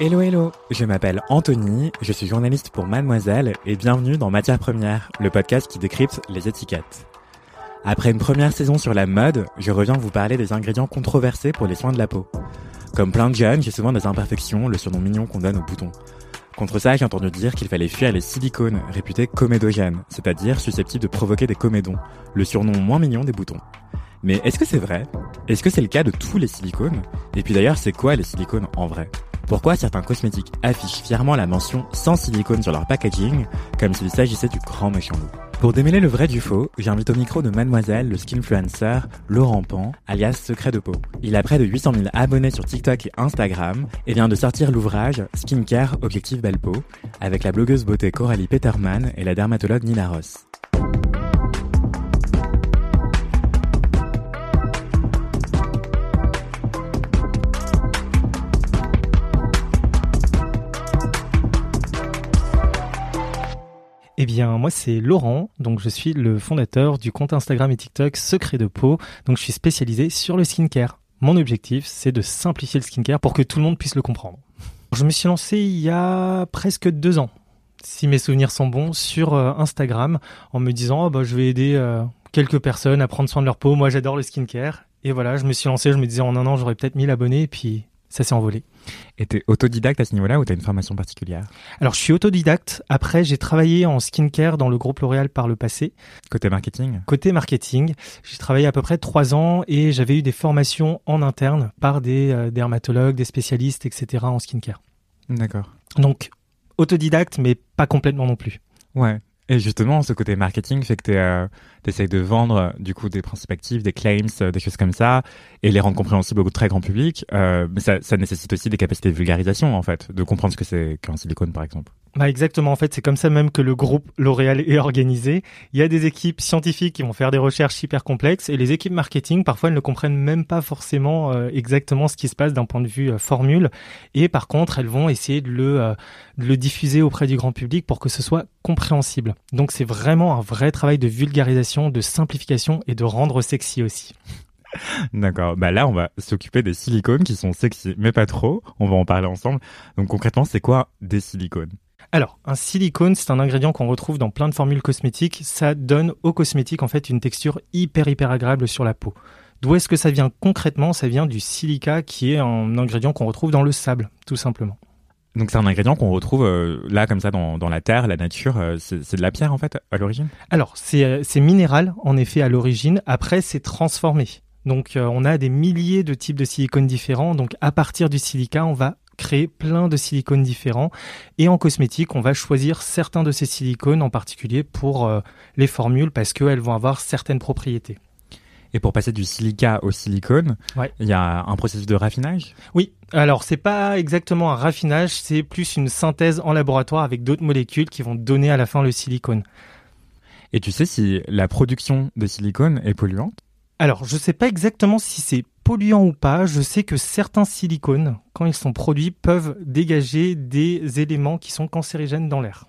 Hello hello, je m'appelle Anthony, je suis journaliste pour Mademoiselle et bienvenue dans Matière Première, le podcast qui décrypte les étiquettes. Après une première saison sur la mode, je reviens vous parler des ingrédients controversés pour les soins de la peau. Comme plein de jeunes, j'ai souvent des imperfections, le surnom mignon qu'on donne aux boutons. Contre ça, j'ai entendu dire qu'il fallait fuir les silicones, réputés comédogènes, c'est-à-dire susceptibles de provoquer des comédons, le surnom moins mignon des boutons. Mais est-ce que c'est vrai? Est-ce que c'est le cas de tous les silicones? Et puis d'ailleurs, c'est quoi les silicones en vrai? Pourquoi certains cosmétiques affichent fièrement la mention sans silicone sur leur packaging, comme s'il s'agissait du grand méchant loup? Pour démêler le vrai du faux, j'invite au micro de Mademoiselle le skinfluencer Laurent Pan, alias Secret de Peau. Il a près de 800 000 abonnés sur TikTok et Instagram et vient de sortir l'ouvrage Skincare Objectif Belle Peau avec la blogueuse beauté Coralie Peterman et la dermatologue Nina Ross. Bien, moi, c'est Laurent. Donc, je suis le fondateur du compte Instagram et TikTok Secret de Peau. Donc, je suis spécialisé sur le skincare. Mon objectif, c'est de simplifier le skincare pour que tout le monde puisse le comprendre. Je me suis lancé il y a presque deux ans, si mes souvenirs sont bons, sur euh, Instagram en me disant, oh, bah, je vais aider euh, quelques personnes à prendre soin de leur peau. Moi, j'adore le skincare. Et voilà, je me suis lancé, je me disais en un an, j'aurais peut-être 1000 abonnés. Et puis, ça s'est envolé. Et t'es autodidacte à ce niveau-là ou t'as une formation particulière? Alors, je suis autodidacte. Après, j'ai travaillé en skincare dans le groupe L'Oréal par le passé. Côté marketing? Côté marketing, j'ai travaillé à peu près trois ans et j'avais eu des formations en interne par des euh, dermatologues, des spécialistes, etc. en skincare. D'accord. Donc, autodidacte, mais pas complètement non plus. Ouais. Et justement, ce côté marketing fait que tu euh, essayes de vendre euh, du coup des principes actifs, des claims, euh, des choses comme ça, et les rendre compréhensibles au très grand public. Euh, mais ça, ça nécessite aussi des capacités de vulgarisation en fait, de comprendre ce que c'est qu'un silicone par exemple. Bah exactement, en fait, c'est comme ça même que le groupe L'Oréal est organisé. Il y a des équipes scientifiques qui vont faire des recherches hyper complexes et les équipes marketing, parfois, elles ne comprennent même pas forcément euh, exactement ce qui se passe d'un point de vue euh, formule. Et par contre, elles vont essayer de le, euh, de le diffuser auprès du grand public pour que ce soit compréhensible. Donc c'est vraiment un vrai travail de vulgarisation, de simplification et de rendre sexy aussi. D'accord. Bah là, on va s'occuper des silicones qui sont sexy, mais pas trop. On va en parler ensemble. Donc concrètement, c'est quoi des silicones? Alors, un silicone, c'est un ingrédient qu'on retrouve dans plein de formules cosmétiques. Ça donne aux cosmétiques en fait une texture hyper hyper agréable sur la peau. D'où est-ce que ça vient concrètement? Ça vient du silica qui est un ingrédient qu'on retrouve dans le sable, tout simplement. Donc c'est un ingrédient qu'on retrouve euh, là comme ça dans, dans, la terre, la nature. Euh, c'est de la pierre en fait à l'origine? Alors c'est euh, minéral en effet à l'origine. Après c'est transformé. Donc on a des milliers de types de silicone différents. Donc à partir du silica, on va créer plein de silicones différents. Et en cosmétique, on va choisir certains de ces silicones en particulier pour euh, les formules parce qu'elles vont avoir certaines propriétés. Et pour passer du silica au silicone, il y a un processus de raffinage? Oui, alors c'est pas exactement un raffinage, c'est plus une synthèse en laboratoire avec d'autres molécules qui vont donner à la fin le silicone. Et tu sais si la production de silicone est polluante? Alors, je ne sais pas exactement si c'est polluant ou pas. Je sais que certains silicones, quand ils sont produits, peuvent dégager des éléments qui sont cancérigènes dans l'air.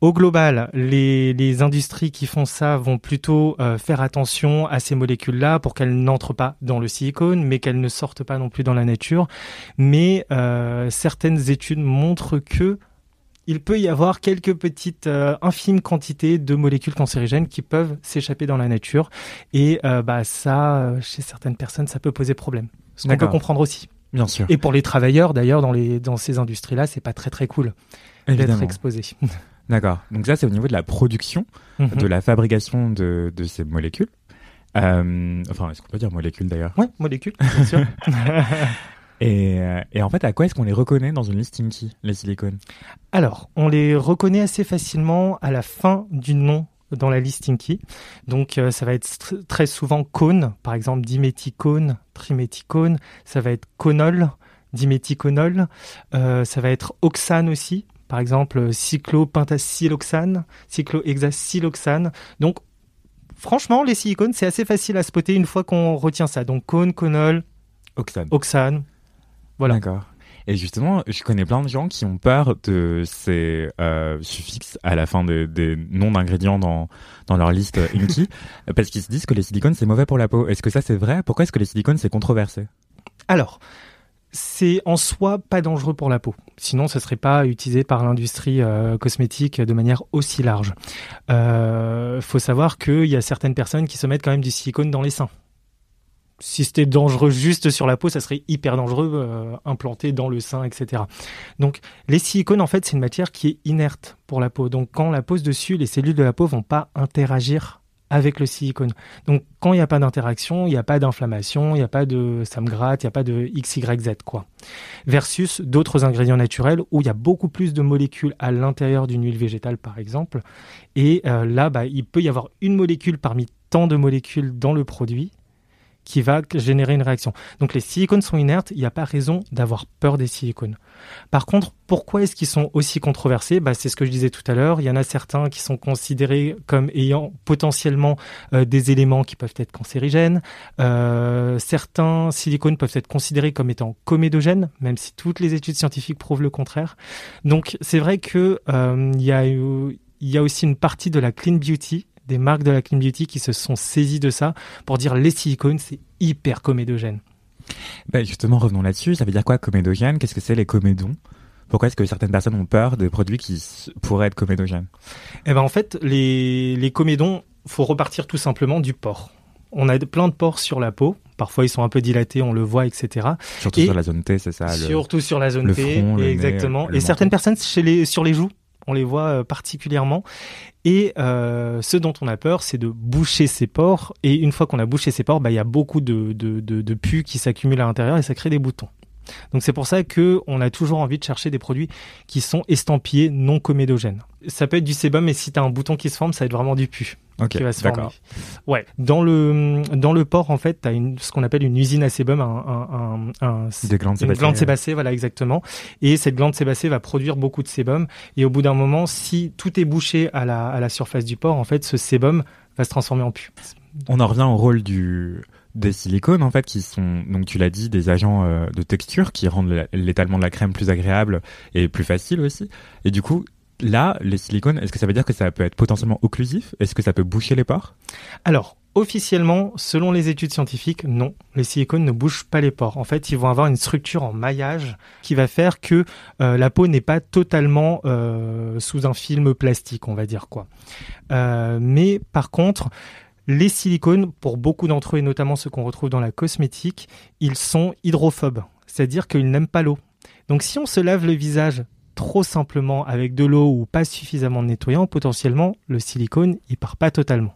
Au global, les, industries qui font ça vont plutôt euh, faire attention à ces molécules-là pour qu'elles n'entrent pas dans le silicone, mais qu'elles ne sortent pas non plus dans la nature. Mais euh, certaines études montrent que il peut y avoir quelques petites euh, infimes quantités de molécules cancérigènes qui peuvent s'échapper dans la nature. Et euh, bah, ça, euh, chez certaines personnes, ça peut poser problème. Ce qu'on peut comprendre aussi. Bien sûr. Et pour les travailleurs, d'ailleurs, dans, les, dans ces industries-là, c'est pas très très cool d'être exposé. D'accord. Donc ça, c'est au niveau de la production, mhm. de la fabrication de, de ces molécules. enfin, est-ce qu'on peut dire molécules d'ailleurs? Oui, molécules, bien sûr. Euh, et, en fait, à quoi est-ce qu'on les reconnaît dans une liste Stinky, les silicones Alors, on les reconnaît assez facilement à la fin du nom dans la liste Stinky. Donc, euh, ça va être très souvent cône, par exemple diméthicone, triméthicone. Ça va être conol, diméthiconol. Euh, ça va être oxane aussi, par exemple cyclopentasiloxane, cyclohexacyloxane. Donc, franchement, les silicones, c'est assez facile à spotter une fois qu'on retient ça. Donc, cône, conol, oxane. oxane voilà. D'accord. Et justement, je connais plein de gens qui ont peur de ces euh, suffixes à la fin des noms d'ingrédients dans, dans leur liste Inky, parce qu'ils se disent que les silicones c'est mauvais pour la peau. Est-ce que ça c'est vrai? Pourquoi est-ce que les silicones c'est controversé? Alors, c'est en soi pas dangereux pour la peau. Sinon, ce serait pas utilisé par l'industrie euh, cosmétique de manière aussi large. Euh, faut savoir qu'il y a certaines personnes qui se mettent quand même du silicone dans les seins. Si c'était dangereux juste sur la peau, ça serait hyper dangereux euh, implanté dans le sein, etc. Donc, les silicones, en fait, c'est une matière qui est inerte pour la peau. Donc, quand on la pose dessus, les cellules de la peau vont pas interagir avec le silicone. Donc quand il n'y a pas d'interaction, il n'y a pas d'inflammation, il n'y a pas de ça me gratte, il n'y a pas de XYZ quoi. Versus d'autres ingrédients naturels où il y a beaucoup plus de molécules à l'intérieur d'une huile végétale par exemple. Et euh, là, bah, il peut y avoir une molécule parmi tant de molécules dans le produit qui va générer une réaction. Donc les silicones sont inertes, il n'y a pas raison d'avoir peur des silicones. Par contre, pourquoi est-ce qu'ils sont aussi controversés? Bah, C'est ce que je disais tout à l'heure. Il y en a certains qui sont considérés comme ayant potentiellement euh, des éléments qui peuvent être cancérigènes. Euh, certains silicones peuvent être considérés comme étant comédogènes, même si toutes les études scientifiques prouvent le contraire. Donc c'est vrai que euh, il y a aussi une partie de la clean beauty des marques de la clean beauty qui se sont saisies de ça pour dire les silicones, c'est hyper comédogène. Ben justement, revenons là-dessus. Ça veut dire quoi comédogène? Qu'est-ce que c'est les comédons? Pourquoi est-ce que certaines personnes ont peur des produits qui pourraient être comédogènes? Eh ben en fait, les, les comédons, faut repartir tout simplement du porc. On a plein de pores sur la peau. Parfois, ils sont un peu dilatés, on le voit, etc. Surtout sur la zone T, c'est ça. surtout sur la zone T, exactement. et certaines personnes chez les, sur les joues, on les voit euh, particulièrement. Et euh, ce dont on a peur, c'est de boucher ses pores. Et une fois qu'on a bouché ses pores, bah, il y a beaucoup de, de, de, pus qui s'accumulent à l'intérieur et ça crée des boutons. Donc c'est pour ça que on a toujours envie de chercher des produits qui sont estampillés non comédogènes. Ça peut être du sébum, mais si tu as un bouton qui se forme, ça va être vraiment du pu. qui va se former. Ouais. Dans le dans le port, en fait, tu as une, ce qu'on appelle une usine à sébum, un, un, un, Des glandes une glande sébacée, voilà exactement. Et cette glande sébacée va produire beaucoup de sébum. Et au bout d'un moment, si tout est bouché à la, à la surface du port, en fait, ce sébum va se transformer en pu. On en revient au rôle du des silicones en fait qui sont donc tu l'as dit des agents euh, de texture qui rendent l'étalement de la crème plus agréable et plus facile aussi. Et du coup là les silicones est-ce que ça veut dire que ça peut être potentiellement occlusif? Est-ce que ça peut boucher les pores? Alors officiellement selon les études scientifiques non. Les silicones ne bouchent pas les pores. En fait ils vont avoir une structure en maillage qui va faire que euh, la peau n'est pas totalement euh, sous un film plastique on va dire quoi. Mais par contre les silicones, pour beaucoup d'entre eux, et notamment ceux qu'on retrouve dans la cosmétique, ils sont hydrophobes, c'est-à-dire qu'ils n'aiment pas l'eau. Donc si on se lave le visage trop simplement avec de l'eau ou pas suffisamment de nettoyant, potentiellement le silicone il part pas totalement.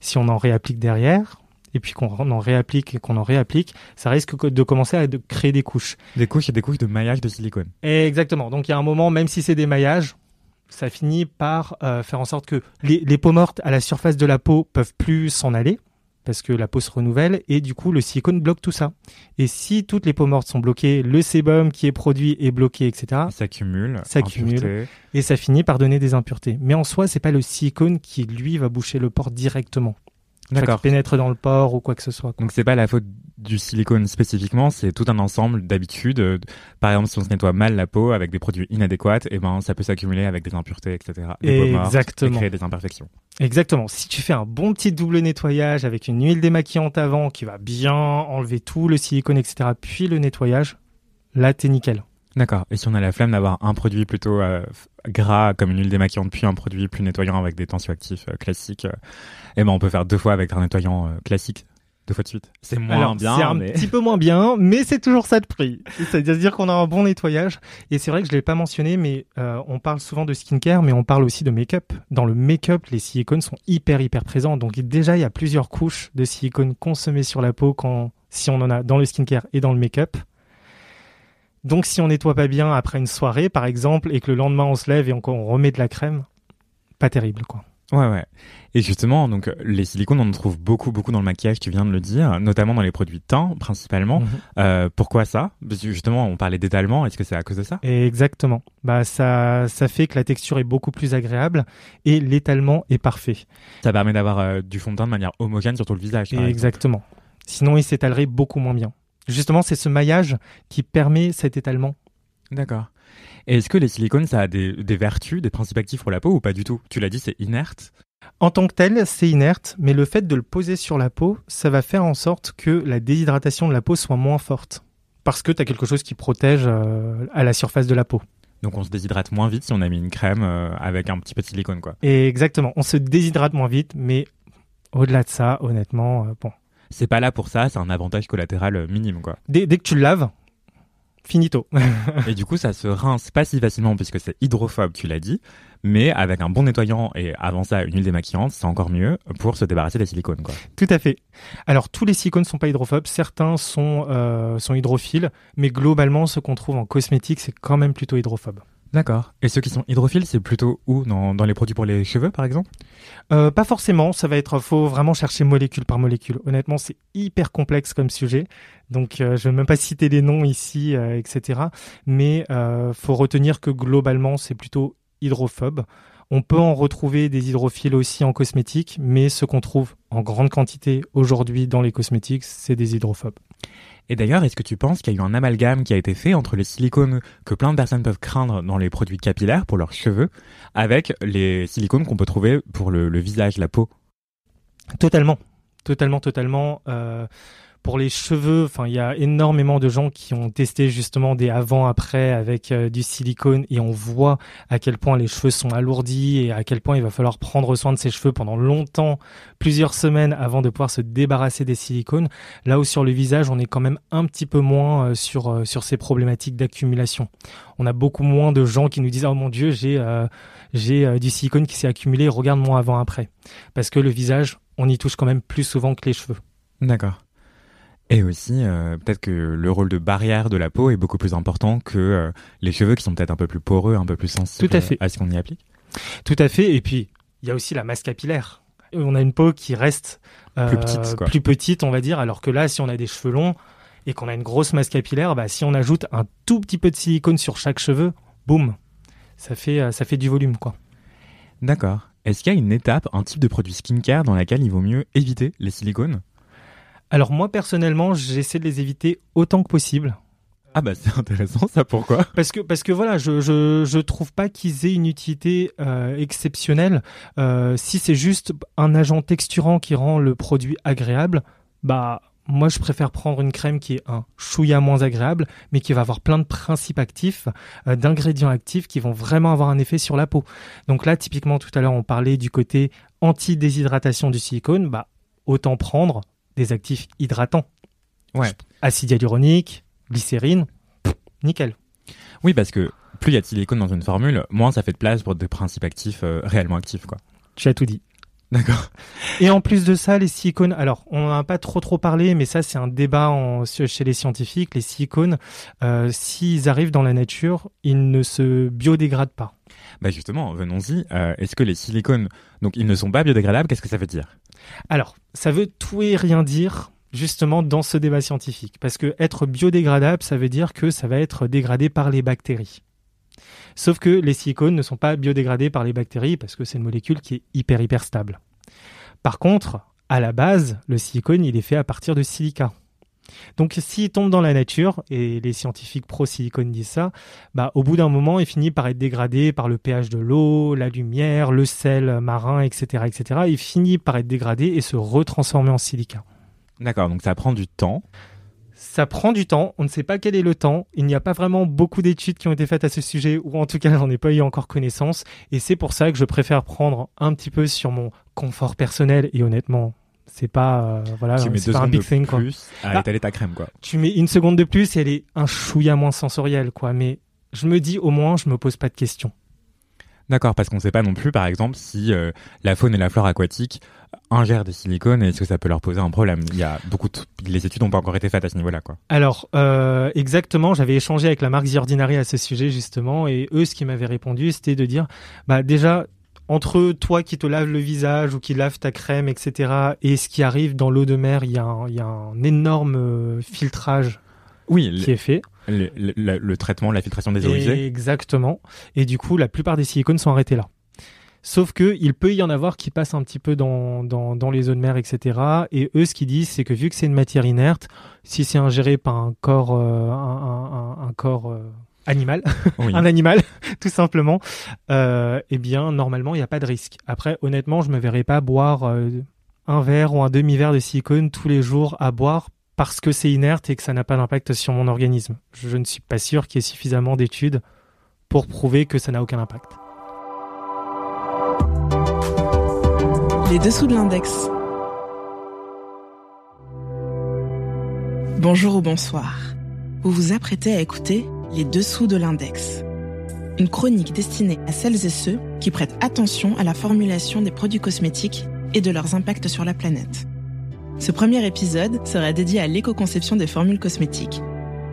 Si on en réapplique derrière, et puis qu'on en réapplique et qu'on en réapplique, ça risque de commencer à créer des couches. Des couches et des couches de maillage de silicone. Exactement. Donc il y a un moment, même si c'est des maillages, ça finit par euh, faire en sorte que les, peaux mortes à la surface de la peau peuvent plus s'en aller parce que la peau se renouvelle et du coup le silicone bloque tout ça. Et si toutes les peaux mortes sont bloquées, le sébum qui est produit est bloqué, etc. Ça s'accumule, s'accumule et ça finit par donner des impuretés. Mais en soi, c'est pas le silicone qui lui va boucher le port directement. D'accord. pénètre dans le port ou quoi que ce soit. Donc c'est pas la faute du silicone spécifiquement, c'est tout un ensemble d'habitudes. Euh, par exemple, si on se nettoie mal la peau avec des produits inadéquats, et eh ben ça peut s'accumuler avec des impuretés, etc. Des Exactement. et créer des imperfections. Exactement. Si tu fais un bon petit double nettoyage avec une huile démaquillante avant qui va bien enlever tout le silicone, etc., puis le nettoyage, là t'es nickel. D'accord. Et si on a la flemme d'avoir un produit plutôt euh, gras comme une huile démaquillante, puis un produit plus nettoyant avec des tensioactifs euh, classiques, euh, eh ben on peut faire deux fois avec un nettoyant classique. Deux fois de suite. C'est moins bien. C'est un petit peu moins bien, mais c'est toujours ça de prix. C'est-à-dire qu'on a un bon nettoyage. Et c'est vrai que je l'ai pas mentionné, mais on parle souvent de skincare, mais on parle aussi de make-up. Dans le make-up, les silicones sont hyper hyper présents. Donc déjà, il y a plusieurs couches de silicone consommées sur la peau quand si on en a dans le skincare et dans le make-up. Donc si on nettoie pas bien après une soirée, par exemple, et que le lendemain on se lève et on, remet de la crème, pas terrible, quoi. Ouais, ouais. Et justement, donc les silicones, on en trouve beaucoup, beaucoup dans le maquillage, tu viens de le dire, notamment dans les produits de teint, principalement. Mhm. Euh, pourquoi ça? Parce que justement, on parlait d'étalement. Est-ce que c'est à cause de ça? Exactement. Bah ça, ça fait que la texture est beaucoup plus agréable et l'étalement est parfait. Ça permet d'avoir euh, du fond de teint de manière homogène sur tout le visage. Exactement. Sinon, il s'étalerait beaucoup moins bien. Justement, c'est ce maillage qui permet cet étalement. D'accord. Et est-ce que les silicones, ça a des, vertus, des principes actifs pour la peau ou pas du tout? Tu l'as dit, c'est inerte? En tant que tel, c'est inerte, mais le fait de le poser sur la peau, ça va faire en sorte que la déshydratation de la peau soit moins forte. parce que tu as quelque chose qui protège euh, à la surface de la peau. Donc on se déshydrate moins vite si on a mis une crème euh, avec un petit peu de silicone, quoi. Et exactement, on se déshydrate moins vite, mais au-delà de ça, honnêtement, euh, bon. C'est pas là pour ça, c'est un avantage collatéral minime, quoi. Dès, dès que tu le laves, finito. et du coup, ça se rince pas si facilement puisque c'est hydrophobe, tu l'as dit, mais avec un bon nettoyant et avant ça une huile démaquillante, c'est encore mieux pour se débarrasser des silicones, quoi. Tout à fait. Alors tous les silicones sont pas hydrophobes, certains sont euh, sont hydrophiles, mais globalement, ce qu'on trouve en cosmétique, c'est quand même plutôt hydrophobe. D'accord. Et ceux qui sont hydrophiles, c'est plutôt où? Dans, dans les produits pour les cheveux, par exemple? Euh, pas forcément, ça va être, faut vraiment chercher molécule par molécule. Honnêtement, c'est hyper complexe comme sujet, donc euh, je vais même pas citer les noms ici, euh, etc. Mais euh, faut retenir que globalement, c'est plutôt hydrophobe. On peut en retrouver des hydrophiles aussi en cosmétique, mais ce qu'on trouve en grande quantité aujourd'hui dans les cosmétiques, c'est des hydrophobes. Et d'ailleurs, est-ce que tu penses qu'il y a eu un amalgame qui a été fait entre les silicones que plein de personnes peuvent craindre dans les produits capillaires pour leurs cheveux avec les silicones qu'on peut trouver pour le, visage, la peau? Totalement, totalement, totalement. Euh, pour les cheveux, enfin, il y a énormément de gens qui ont testé justement des avant-après avec euh, du silicone et on voit à quel point les cheveux sont alourdis et à quel point il va falloir prendre soin de ses cheveux pendant longtemps, plusieurs semaines avant de pouvoir se débarrasser des silicones. Là où sur le visage, on est quand même un petit peu moins euh, sur euh, sur ces problématiques d'accumulation. On a beaucoup moins de gens qui nous disent oh mon dieu, j'ai j'ai du silicone qui s'est accumulé, regarde-moi avant-après. Parce que le visage, on y touche quand même plus souvent que les cheveux. D'accord. Et aussi, euh, peut-être que le rôle de barrière de la peau est beaucoup plus important que euh, les cheveux qui sont peut-être un peu plus poreux, un peu plus sensibles Tout à fait. à ce qu'on y applique. Tout à fait. Et puis, il y a aussi la masse capillaire. On a une peau qui reste euh, Plus petite, quoi. plus petite, on va dire. Alors que là, si on a des cheveux longs et qu'on a une grosse masse capillaire, bah, si on ajoute un tout petit peu de silicone sur chaque cheveu, boum, ça fait, ça fait du volume, quoi. D'accord. Est-ce qu'il y a une étape, un type de produit skincare dans laquelle il vaut mieux éviter les silicones? Alors moi, personnellement, j'essaie de les éviter autant que possible. Ah bah c'est intéressant ça, pourquoi? Parce que, parce que voilà, je, je, je trouve pas qu'ils aient une utilité euh, exceptionnelle. Euh, si c'est juste un agent texturant qui rend le produit agréable, bah moi je préfère prendre une crème qui est un chouïa moins agréable, mais qui va avoir plein de principes actifs, euh, d'ingrédients actifs qui vont vraiment avoir un effet sur la peau. Donc là, typiquement tout à l'heure, on parlait du côté anti-déshydratation du silicone, bah autant prendre des actifs hydratants. Ouais. Acide hyaluronique, glycérine, pff, nickel. Oui, parce que plus il y a de silicone dans une formule, moins ça fait de place pour des principes actifs euh, réellement actifs, quoi. Tu as tout dit. D'accord. Et en plus de ça, les silicones, alors on n'en a pas trop trop parlé, mais ça c'est un débat en- chez les scientifiques. Les silicones, euh, s'ils arrivent dans la nature, ils ne se biodégradent pas. Bah justement, venons-y. Euh, Est-ce que les silicones, donc ils ne sont pas biodégradables? Qu'est-ce que ça veut dire? Alors, ça veut tout et rien dire justement dans ce débat scientifique, parce que être biodégradable, ça veut dire que ça va être dégradé par les bactéries. Sauf que les silicones ne sont pas biodégradés par les bactéries parce que c'est une molécule qui est hyper hyper stable. Par contre, à la base, le silicone, il est fait à partir de silica. Donc s'il tombe dans la nature, et les scientifiques pro-silicone disent ça, bah, au bout d'un moment, il finit par être dégradé par le pH de l'eau, la lumière, le sel marin, etc., etc. Il finit par être dégradé et se retransformer en silica. D'accord, donc ça prend du temps. Ça prend du temps, on ne sait pas quel est le temps, il n'y a pas vraiment beaucoup d'études qui ont été faites à ce sujet, ou en tout cas j'en ai pas eu encore connaissance, et c'est pour ça que je préfère prendre un petit peu sur mon confort personnel, et honnêtement, c'est pas, euh, voilà, tu mets c'est deux pas un big de thing, quoi. plus à Ah. étaler ta crème, quoi. Tu mets une seconde de plus et elle est un chouïa moins sensorielle, quoi, mais je me dis au moins, je me pose pas de questions. D'accord, parce qu'on ne sait pas non plus, par exemple, si euh, la faune et la flore aquatique ingèrent des silicones et est-ce que ça peut leur poser un problème? Il y a beaucoup de... Les études n'ont pas encore été faites à ce niveau-là, quoi. Alors, euh, exactement, j'avais échangé avec la marque The Ordinary à ce sujet justement, et eux, ce qu'ils m'avaient répondu, c'était de dire, bah déjà, entre toi qui te laves le visage ou qui lave ta crème, etc., et ce qui arrive dans l'eau de mer, il y a un, il y a un énorme euh, filtrage Oui, qui est fait. le, le- traitement, la filtration des eaux usées. Exactement. Et du coup, la plupart des silicones sont arrêtés là. Sauf que il peut y en avoir qui passent un petit peu dans, dans, dans les eaux de mer, etc. Et eux, ce qu'ils disent, c'est que vu que c'est une matière inerte, si c'est ingéré par un corps, euh, un, un- un- un corps euh, animal, Oui. un animal, tout simplement, euh, eh bien, normalement, il n'y a pas de risque. Après, honnêtement, je me verrais pas boire euh, un verre ou un demi-verre de silicone tous les jours à boire parce que c'est inerte et que ça n'a pas d'impact sur mon organisme. Je ne suis pas sûr qu'il y ait suffisamment d'études pour prouver que ça n'a aucun impact. Les dessous de l'index. Bonjour ou bonsoir. Vous vous apprêtez à écouter Les dessous de l'index. Une chronique destinée à celles et ceux qui prêtent attention à la formulation des produits cosmétiques et de leurs impacts sur la planète. Ce premier épisode sera dédié à l'éco-conception des formules cosmétiques.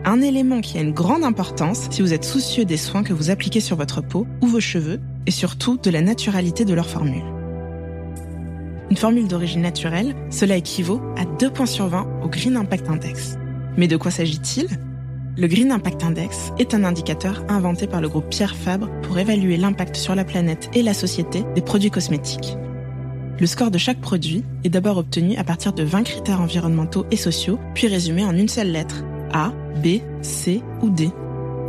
Un élément qui a une grande importance si vous êtes soucieux des soins que vous appliquez sur votre peau ou vos cheveux et surtout de la naturalité de leurs formules. Une formule d'origine naturelle, cela équivaut à 2 points sur 20 au Green Impact Index. Mais de quoi s'agit-il? Le Green Impact Index est un indicateur inventé par le groupe Pierre Fabre pour évaluer l'impact sur la planète et la société des produits cosmétiques. Le score de chaque produit est d'abord obtenu à partir de 20 critères environnementaux et sociaux, puis résumé en une seule lettre, A, B, C ou D.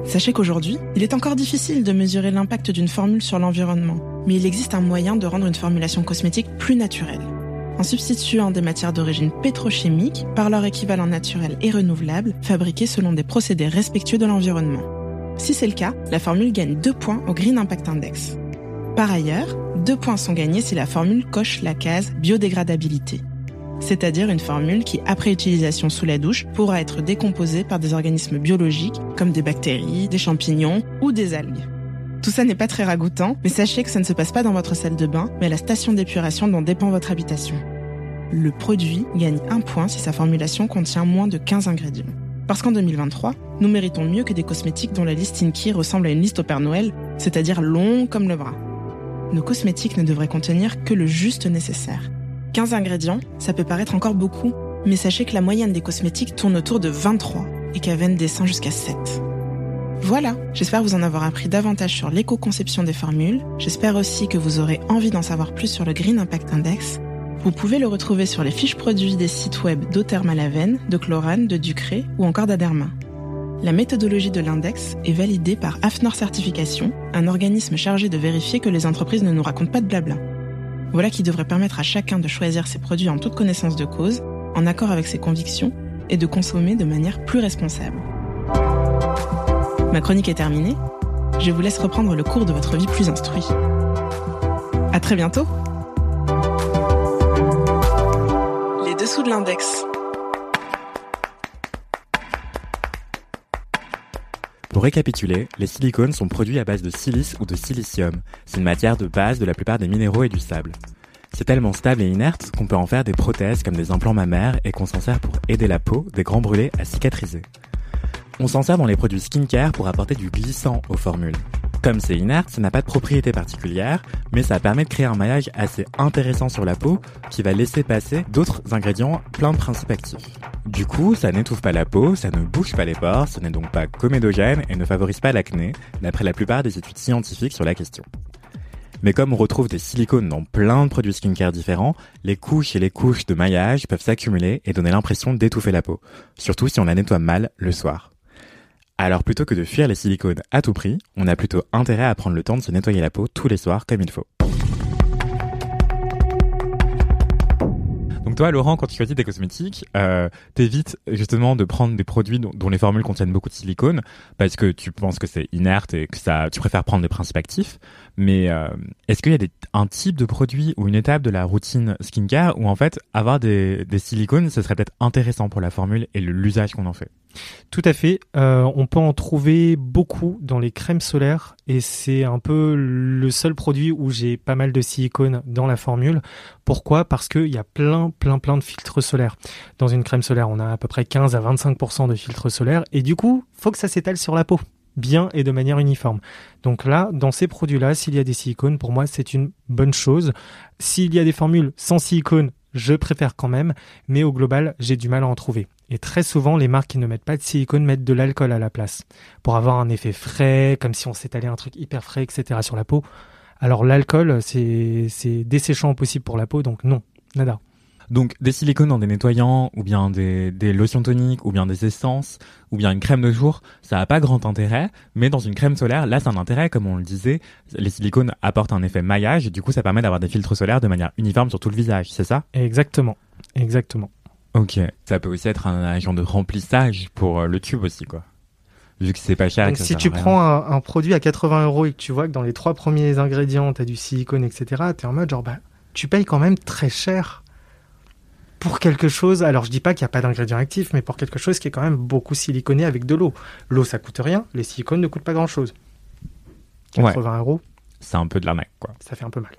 Sachez qu'aujourd'hui, il est encore difficile de mesurer l'impact d'une formule sur l'environnement, mais il existe un moyen de rendre une formulation cosmétique plus naturelle. En substituant des matières d'origine pétrochimique par leur équivalent naturel et renouvelable, fabriquées selon des procédés respectueux de l'environnement. Si c'est le cas, la formule gagne 2 points au Green Impact Index. Par ailleurs, deux points sont gagnés si la formule coche la case biodégradabilité, c'est-à-dire une formule qui, après utilisation sous la douche, pourra être décomposée par des organismes biologiques comme des bactéries, des champignons ou des algues. Tout ça n'est pas très ragoûtant, mais sachez que ça ne se passe pas dans votre salle de bain, mais à la station d'épuration dont dépend votre habitation. Le produit gagne un point si sa formulation contient moins de 15 ingrédients. Parce qu'en 2023, nous méritons mieux que des cosmétiques dont la liste Inky ressemble à une liste au Père Noël, c'est-à-dire long comme le bras nos cosmétiques ne devraient contenir que le juste nécessaire. 15 ingrédients, ça peut paraître encore beaucoup, mais sachez que la moyenne des cosmétiques tourne autour de 23 et qu'Aven descend jusqu'à 7. Voilà, j'espère vous en avoir appris davantage sur l'éco-conception des formules. J'espère aussi que vous aurez envie d'en savoir plus sur le Green Impact Index. Vous pouvez le retrouver sur les fiches produits des sites web d'Othermalaven, de Chlorane, de Ducré ou encore d'Aderma. La méthodologie de l'index est validée par AFNOR Certification, un organisme chargé de vérifier que les entreprises ne nous racontent pas de blabla. Voilà qui devrait permettre à chacun de choisir ses produits en toute connaissance de cause, en accord avec ses convictions, et de consommer de manière plus responsable. Ma chronique est terminée. Je vous laisse reprendre le cours de votre vie plus instruit. À très bientôt! Les dessous de l'index. Pour récapituler, les silicones sont produits à base de silice ou de silicium. C'est une matière de base de la plupart des minéraux et du sable. C'est tellement stable et inerte qu'on peut en faire des prothèses comme des implants mammaires et qu'on s'en sert pour aider la peau des grands brûlés à cicatriser. On s'en sert dans les produits skincare pour apporter du glissant aux formules. Comme c'est inerte, ça n'a pas de propriété particulière, mais ça permet de créer un maillage assez intéressant sur la peau qui va laisser passer d'autres ingrédients plein de principes actifs. Du coup, ça n'étouffe pas la peau, ça ne bouge pas les pores, ce n'est donc pas comédogène et ne favorise pas l'acné, d'après la plupart des études scientifiques sur la question. Mais comme on retrouve des silicones dans plein de produits skincare différents, les couches et les couches de maillage peuvent s'accumuler et donner l'impression d'étouffer la peau, surtout si on la nettoie mal le soir. Alors plutôt que de fuir les silicones à tout prix, on a plutôt intérêt à prendre le temps de se nettoyer la peau tous les soirs comme il faut. Donc toi, Laurent, quand tu choisis des cosmétiques, euh, t'évites justement de prendre des produits dont, les formules contiennent beaucoup de silicone parce que tu penses que c'est inerte et que ça, tu préfères prendre des principes actifs. Mais euh, est-ce qu'il y a des, un type de produit ou une étape de la routine skincare où en fait avoir des, des silicones, ce serait peut-être intéressant pour la formule et l'usage qu'on en fait? Tout à fait. Euh, on peut en trouver beaucoup dans les crèmes solaires et c'est un peu le seul produit où j'ai pas mal de silicone dans la formule. Pourquoi? Parce qu'il y a plein, plein, plein de filtres solaires. Dans une crème solaire, on a à peu près 15 à 25% de filtres solaires et du coup, faut que ça s'étale sur la peau bien et de manière uniforme. Donc là, dans ces produits-là, s'il y a des silicones, pour moi, c'est une bonne chose. S'il y a des formules sans silicone, je préfère quand même, mais au global, j'ai du mal à en trouver. Et très souvent, les marques qui ne mettent pas de silicone mettent de l'alcool à la place pour avoir un effet frais, comme si on s'étalait un truc hyper frais, etc. sur la peau. Alors l'alcool, c'est desséchant possible pour la peau, donc non, nada. Donc des silicones dans des nettoyants, ou bien des, des, lotions toniques, ou bien des essences, ou bien une crème de jour, ça n'a pas grand intérêt, mais dans une crème solaire, là c'est un intérêt, comme on le disait, les silicones apportent un effet maillage, et du coup ça permet d'avoir des filtres solaires de manière uniforme sur tout le visage, c'est ça? Exactement, exactement. Ok, ça peut aussi être un agent de remplissage pour euh, le tube aussi, quoi. Vu que c'est pas cher. Donc si tu prends un, un produit à 80 euros et que tu vois que dans les trois premiers ingrédients, tu as du silicone, etc., tu es en mode genre, bah, tu payes quand même très cher pour quelque chose. Alors je dis pas qu'il n'y a pas d'ingrédients actifs, mais pour quelque chose qui est quand même beaucoup siliconé avec de l'eau. L'eau, ça coûte rien, les silicones ne coûtent pas grand-chose. Ouais. 80 euros, c'est un peu de l'arnaque, quoi. ça fait un peu mal.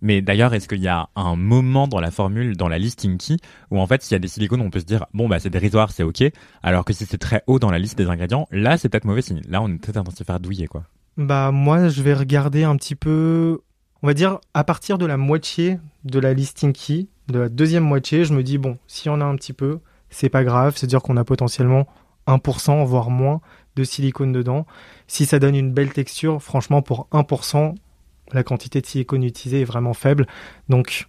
Mais d'ailleurs, est-ce qu'il y a un moment dans la formule, dans la listing key, où en fait, s'il y a des silicones, on peut se dire, bon, bah, c'est dérisoire, c'est ok, alors que si c'est très haut dans la liste des ingrédients, là, c'est peut-être mauvais signe. Là, on est peut-être en train de se faire douiller, quoi. Bah moi, je vais regarder un petit peu, on va dire à partir de la moitié de la listing key, de la deuxième moitié, je me dis bon, si on a un petit peu, c'est pas grave, c'est-à-dire qu'on a potentiellement 1% voire moins de silicone dedans. Si ça donne une belle texture, franchement pour 1%, la quantité de silicone utilisée est vraiment faible. Donc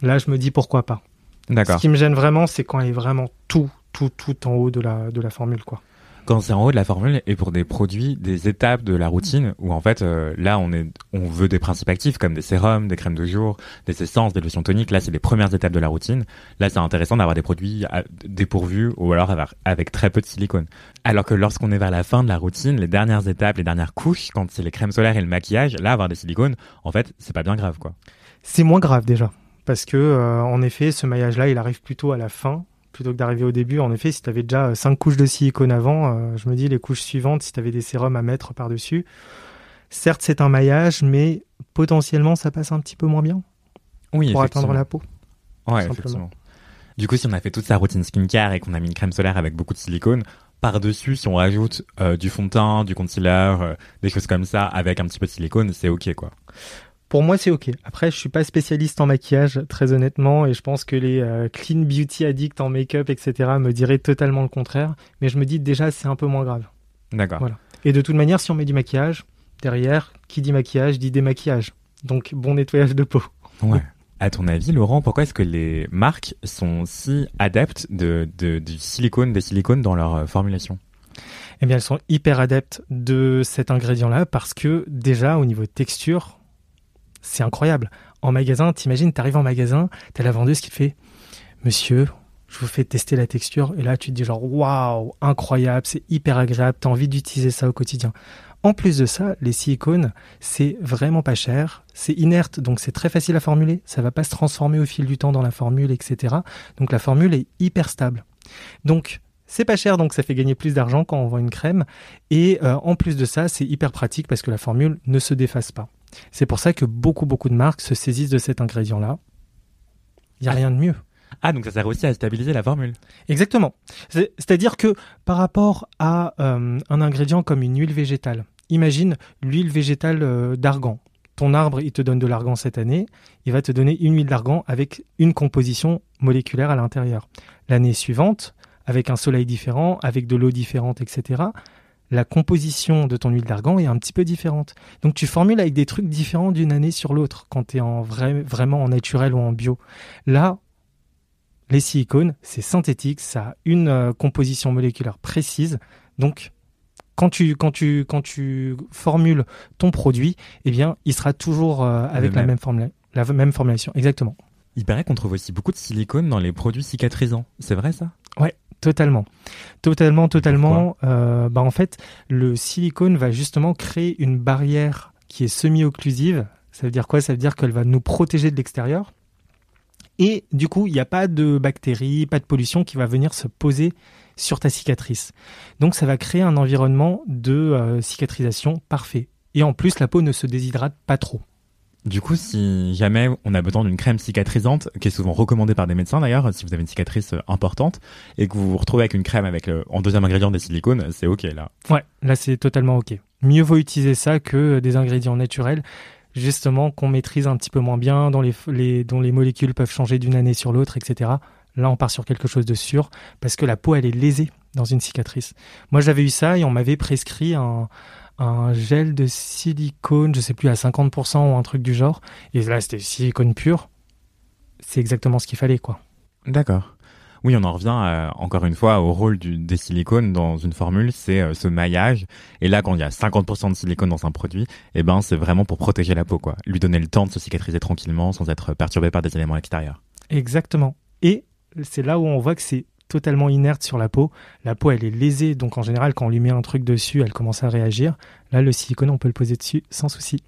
là, je me dis pourquoi pas. Ce qui me gêne vraiment, c'est quand il est vraiment tout, tout, tout en haut de la, de la formule quoi. Quand c'est en haut de la formule et pour des produits, des étapes de la routine, où en fait, euh, là, on est, on veut des principes actifs comme des sérums, des crèmes de jour, des essences, des lotions toniques. Là, c'est les premières étapes de la routine. Là, c'est intéressant d'avoir des produits à- dépourvus ou alors avec, très peu de silicone. Alors que lorsqu'on est vers la fin de la routine, les dernières étapes, les dernières couches, quand c'est les crèmes solaires et le maquillage, là, avoir des silicones, en fait, c'est pas bien grave, quoi. C'est moins grave déjà. Parce que, euh, en effet, ce maillage-là, il arrive plutôt à la fin, plutôt que d'arriver au début. En effet, si tu avais déjà 5 couches de silicone avant, euh, je me dis les couches suivantes, si tu avais des sérums à mettre par-dessus, certes, c'est un maillage, mais potentiellement, ça passe un petit peu moins bien Oui, pour atteindre la peau. Ouais, effectivement. Du coup, si on a fait toute sa routine skincare et qu'on a mis une crème solaire avec beaucoup de silicone, par-dessus, si on rajoute euh, du fond de teint, du concealer, euh, des choses comme ça, avec un petit peu de silicone, c'est ok, quoi. Pour moi, c'est ok. Après, je suis pas spécialiste en maquillage, très honnêtement, et je pense que les euh, clean beauty addicts en make-up, etc., me diraient totalement le contraire. Mais je me dis déjà, c'est un peu moins grave. D'accord. Voilà. Et de toute manière, si on met du maquillage, derrière, qui dit maquillage dit démaquillage. Donc, bon nettoyage de peau. Ouais. À ton avis, Laurent, pourquoi est-ce que les marques sont si adeptes de, de, du silicone, des silicones dans leur euh, formulation? Eh bien, elles sont hyper adeptes de cet ingrédient-là parce que déjà, au niveau texture, c'est incroyable. En magasin, t'imagines, t'arrives en magasin, t'as la vendeuse qui fait Monsieur, je vous fais tester la texture. Et là, tu te dis genre, waouh, incroyable, c'est hyper agréable, t'as envie d'utiliser ça au quotidien. En plus de ça, les silicones, c'est vraiment pas cher, c'est inerte, donc c'est très facile à formuler, ça va pas se transformer au fil du temps dans la formule, etc. Donc la formule est hyper stable. Donc c'est pas cher, donc ça fait gagner plus d'argent quand on vend une crème. Et euh, en plus de ça, c'est hyper pratique parce que la formule ne se déface pas. C'est pour ça que beaucoup, beaucoup de marques se saisissent de cet ingrédient-là. Il n'y a rien de mieux. Ah, donc ça sert aussi à stabiliser la formule. Exactement. C'est- C'est-à-dire que par rapport à euh, un ingrédient comme une huile végétale, imagine l'huile végétale euh, d'argan. Ton arbre, il te donne de l'argan cette année, il va te donner une huile d'argan avec une composition moléculaire à l'intérieur. L'année suivante, avec un soleil différent, avec de l'eau différente, etc., la composition de ton huile d'argan est un petit peu différente. Donc tu formules avec des trucs différents d'une année sur l'autre quand tu es en vrai, vraiment en naturel ou en bio. Là, les silicones, c'est synthétique, ça a une euh, composition moléculaire précise. Donc, quand tu, quand, tu, quand tu formules ton produit, eh bien, il sera toujours euh, avec la même. formula- la même formulation. Exactement. Il paraît qu'on trouve aussi beaucoup de silicone dans les produits cicatrisants. C'est vrai ça? Totalement. Totalement, totalement. Euh, bah, en fait, le silicone va justement créer une barrière qui est semi-occlusive. Ça veut dire quoi? Ça veut dire qu'elle va nous protéger de l'extérieur. Et du coup, il n'y a pas de bactéries, pas de pollution qui va venir se poser sur ta cicatrice. Donc, ça va créer un environnement de euh, cicatrisation parfait. Et en plus, la peau ne se déshydrate pas trop. Du coup, si jamais on a besoin d'une crème cicatrisante, qui est souvent recommandée par des médecins d'ailleurs, si vous avez une cicatrice euh, importante, et que vous vous retrouvez avec une crème avec en deuxième ingrédient des silicones, c'est ok là. Ouais, là c'est totalement ok. Mieux vaut utiliser ça que des ingrédients naturels, justement qu'on maîtrise un petit peu moins bien, dont les, les- dont les molécules peuvent changer d'une année sur l'autre, etc. Là on part sur quelque chose de sûr, parce que la peau elle est lésée dans une cicatrice. Moi j'avais eu ça et on m'avait prescrit un, un gel de silicone, je sais plus à 50% ou un truc du genre, et là c'était silicone pur. C'est exactement ce qu'il fallait quoi. D'accord. Oui, on en revient euh, encore une fois au rôle du, des silicones dans une formule, c'est euh, ce maillage. Et là, quand il y a 50% de silicone dans un produit, eh ben c'est vraiment pour protéger la peau, quoi. Lui donner le temps de se cicatriser tranquillement sans être perturbé par des éléments extérieurs. Exactement. Et c'est là où on voit que c'est totalement inerte sur la peau. La peau, elle est lésée, donc en général, quand on lui met un truc dessus, elle commence à réagir. Là, le silicone, on peut le poser dessus sans souci.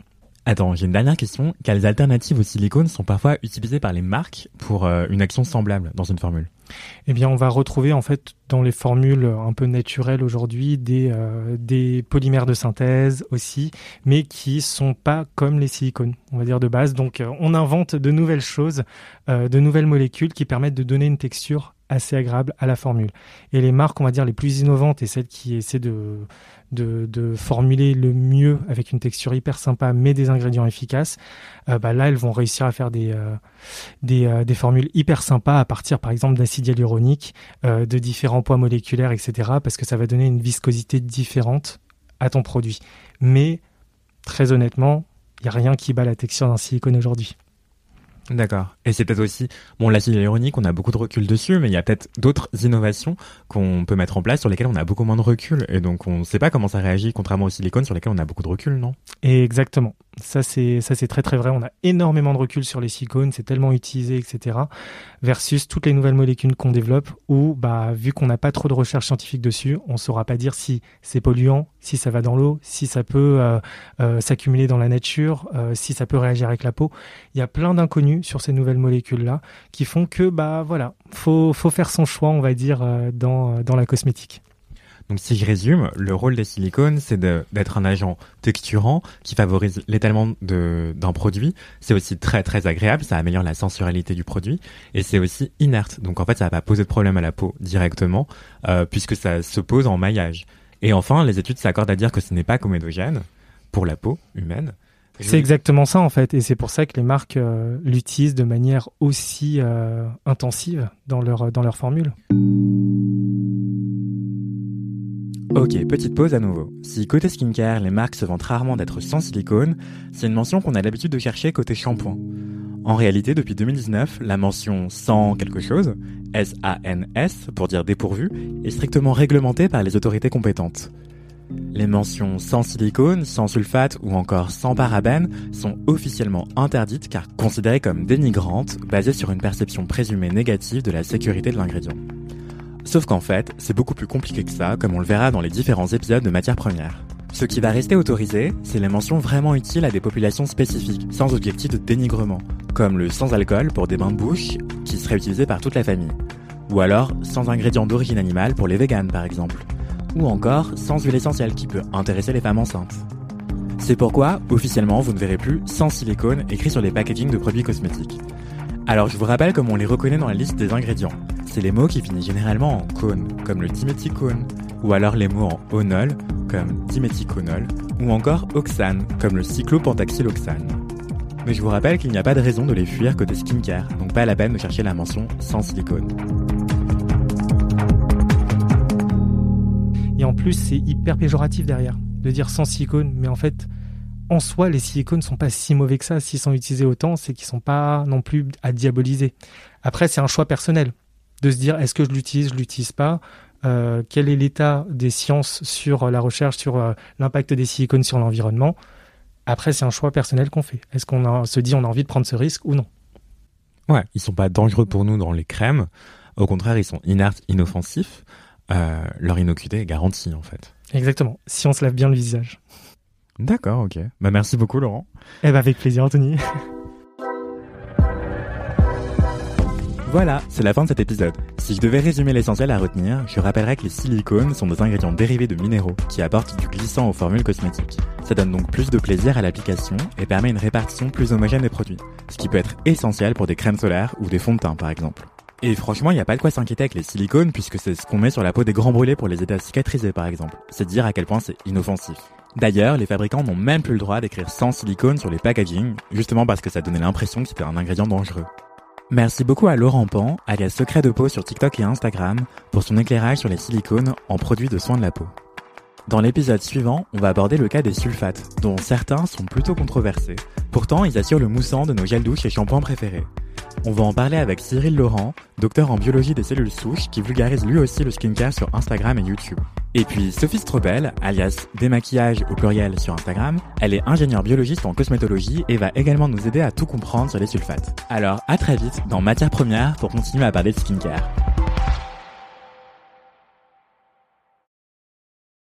Attends, j'ai une dernière question. Quelles alternatives au silicone sont parfois utilisées par les marques pour euh, une action semblable dans une formule? Eh bien, on va retrouver en fait dans les formules un peu naturelles aujourd'hui des, euh, des polymères de synthèse aussi, mais qui sont pas comme les silicones, on va dire de base. Donc, euh, on invente de nouvelles choses, de nouvelles molécules qui permettent de donner une texture assez agréable à la formule. Et les marques, on va dire, les plus innovantes et celles qui essaient de, de, formuler le mieux avec une texture hyper sympa, mais des ingrédients efficaces, euh, bah là, elles vont réussir à faire des, euh, euh, des, formules hyper sympas à partir, par exemple, d'acide hyaluronique, de différents poids moléculaires, etc., parce que ça va donner une viscosité différente à ton produit. Mais, très honnêtement, il n'y a rien qui bat la texture d'un silicone aujourd'hui. D'accord. Et c'est peut-être aussi, bon, l'acide hyaluronique, on a beaucoup de recul dessus, mais il y a peut-être d'autres innovations qu'on peut mettre en place sur lesquelles on a beaucoup moins de recul. Et donc, on ne sait pas comment ça réagit, contrairement au silicone sur lesquels on a beaucoup de recul, non? Exactement. Ça, c'est, très, très vrai. On a énormément de recul sur les silicones, c'est tellement utilisé, etc. Versus toutes les nouvelles molécules qu'on développe où, bah, vu qu'on n'a pas trop de recherche scientifique dessus, on ne saura pas dire si c'est polluant, si ça va dans l'eau, si ça peut euh, euh, s'accumuler dans la nature, euh, si ça peut réagir avec la peau. Il y a plein d'inconnus sur ces nouvelles molécules-là qui font que, bah, voilà, faut, faut faire son choix, on va dire, dans la cosmétique. Donc si je résume, le rôle des silicones, c'est d'être un agent texturant qui favorise l'étalement d'un produit. C'est aussi très très agréable, ça améliore la sensualité du produit et c'est aussi inerte. Donc en fait, ça va pas poser de problème à la peau directement euh, puisque ça se pose en maillage. Et enfin, les études s'accordent à dire que ce n'est pas comédogène pour la peau humaine. C'est exactement ça en fait, et c'est pour ça que les marques euh, l'utilisent de manière aussi euh, intensive dans leur dans leur formule. Ok, petite pause à nouveau. Si côté skincare, les marques se vantent rarement d'être sans silicone, c'est une mention qu'on a l'habitude de chercher côté shampoing. En réalité, depuis 2019, la mention sans quelque chose, S-A-N-S pour dire dépourvu, est strictement réglementée par les autorités compétentes. Les mentions sans silicone, sans sulfate ou encore sans parabènes sont officiellement interdites car considérées comme dénigrantes, basées sur une perception présumée négative de la sécurité de l'ingrédient. Sauf qu'en fait, c'est beaucoup plus compliqué que ça, comme on le verra dans les différents épisodes de matières premières. Ce qui va rester autorisé, c'est les mentions vraiment utiles à des populations spécifiques, sans objectif de dénigrement, comme le sans alcool pour des bains de bouche, qui serait utilisé par toute la famille. Ou alors, sans ingrédients d'origine animale pour les véganes par exemple. Ou encore, sans huile essentielle qui peut intéresser les femmes enceintes. C'est pourquoi, officiellement, vous ne verrez plus sans silicone écrit sur les packagings de produits cosmétiques. Alors je vous rappelle comment on les reconnaît dans la liste des ingrédients c'est les mots qui finissent généralement en cone, comme le diméthicone, ou alors les mots en onol, comme diméthiconol, ou encore oxane, comme le cyclopentaxyloxane. Mais je vous rappelle qu'il n'y a pas de raison de les fuir côté skincare, donc pas la peine de chercher la mention sans silicone. Et en plus, c'est hyper péjoratif derrière, de dire sans silicone, mais en fait, en soi, les silicones sont pas si mauvais que ça. S'ils sont utilisés autant, c'est qu'ils sont pas non plus à diaboliser. Après, c'est un choix personnel de se dire est-ce que je l'utilise, je l'utilise pas? Euh, quel est l'état des sciences sur la recherche, sur euh, l'impact des silicones sur l'environnement? Après, c'est un choix personnel qu'on fait. Est-ce qu'on se dit on a envie de prendre ce risque ou non? Ouais, ils sont pas dangereux pour nous dans les crèmes. Au contraire, ils sont inertes, inoffensifs. Euh, leur innocuité est garantie en fait. Exactement. Si on se lave bien le visage. D'accord, ok. Bah merci beaucoup Laurent. Eh ben avec plaisir Anthony. Voilà, c'est la fin de cet épisode. Si je devais résumer l'essentiel à retenir, je rappellerais que les silicones sont des ingrédients dérivés de minéraux qui apportent du glissant aux formules cosmétiques. Ça donne donc plus de plaisir à l'application et permet une répartition plus homogène des produits, ce qui peut être essentiel pour des crèmes solaires ou des fonds de teint par exemple. Et franchement, il n'y a pas de quoi s'inquiéter avec les silicones puisque c'est ce qu'on met sur la peau des grands brûlés pour les aider à cicatriser par exemple. C'est dire à quel point c'est inoffensif. D'ailleurs, les fabricants n'ont même plus le droit d'écrire sans silicone sur les packaging, justement parce que ça donnait l'impression que c'était un ingrédient dangereux. Merci beaucoup à Laurent Pan, alias Secret de Peau sur TikTok et Instagram, pour son éclairage sur les silicones en produits de soins de la peau. Dans l'épisode suivant, on va aborder le cas des sulfates, dont certains sont plutôt controversés. Pourtant, ils assurent le moussant de nos gels douches et shampoings préférés. On va en parler avec Cyril Laurent, docteur en biologie des cellules souches, qui vulgarise lui aussi le skincare sur Instagram et YouTube. Et puis Sophie Strobel, alias Démaquillage au pluriel sur Instagram, elle est ingénieure biologiste en cosmétologie et va également nous aider à tout comprendre sur les sulfates. Alors à très vite dans Matière Première pour continuer à parler de skincare.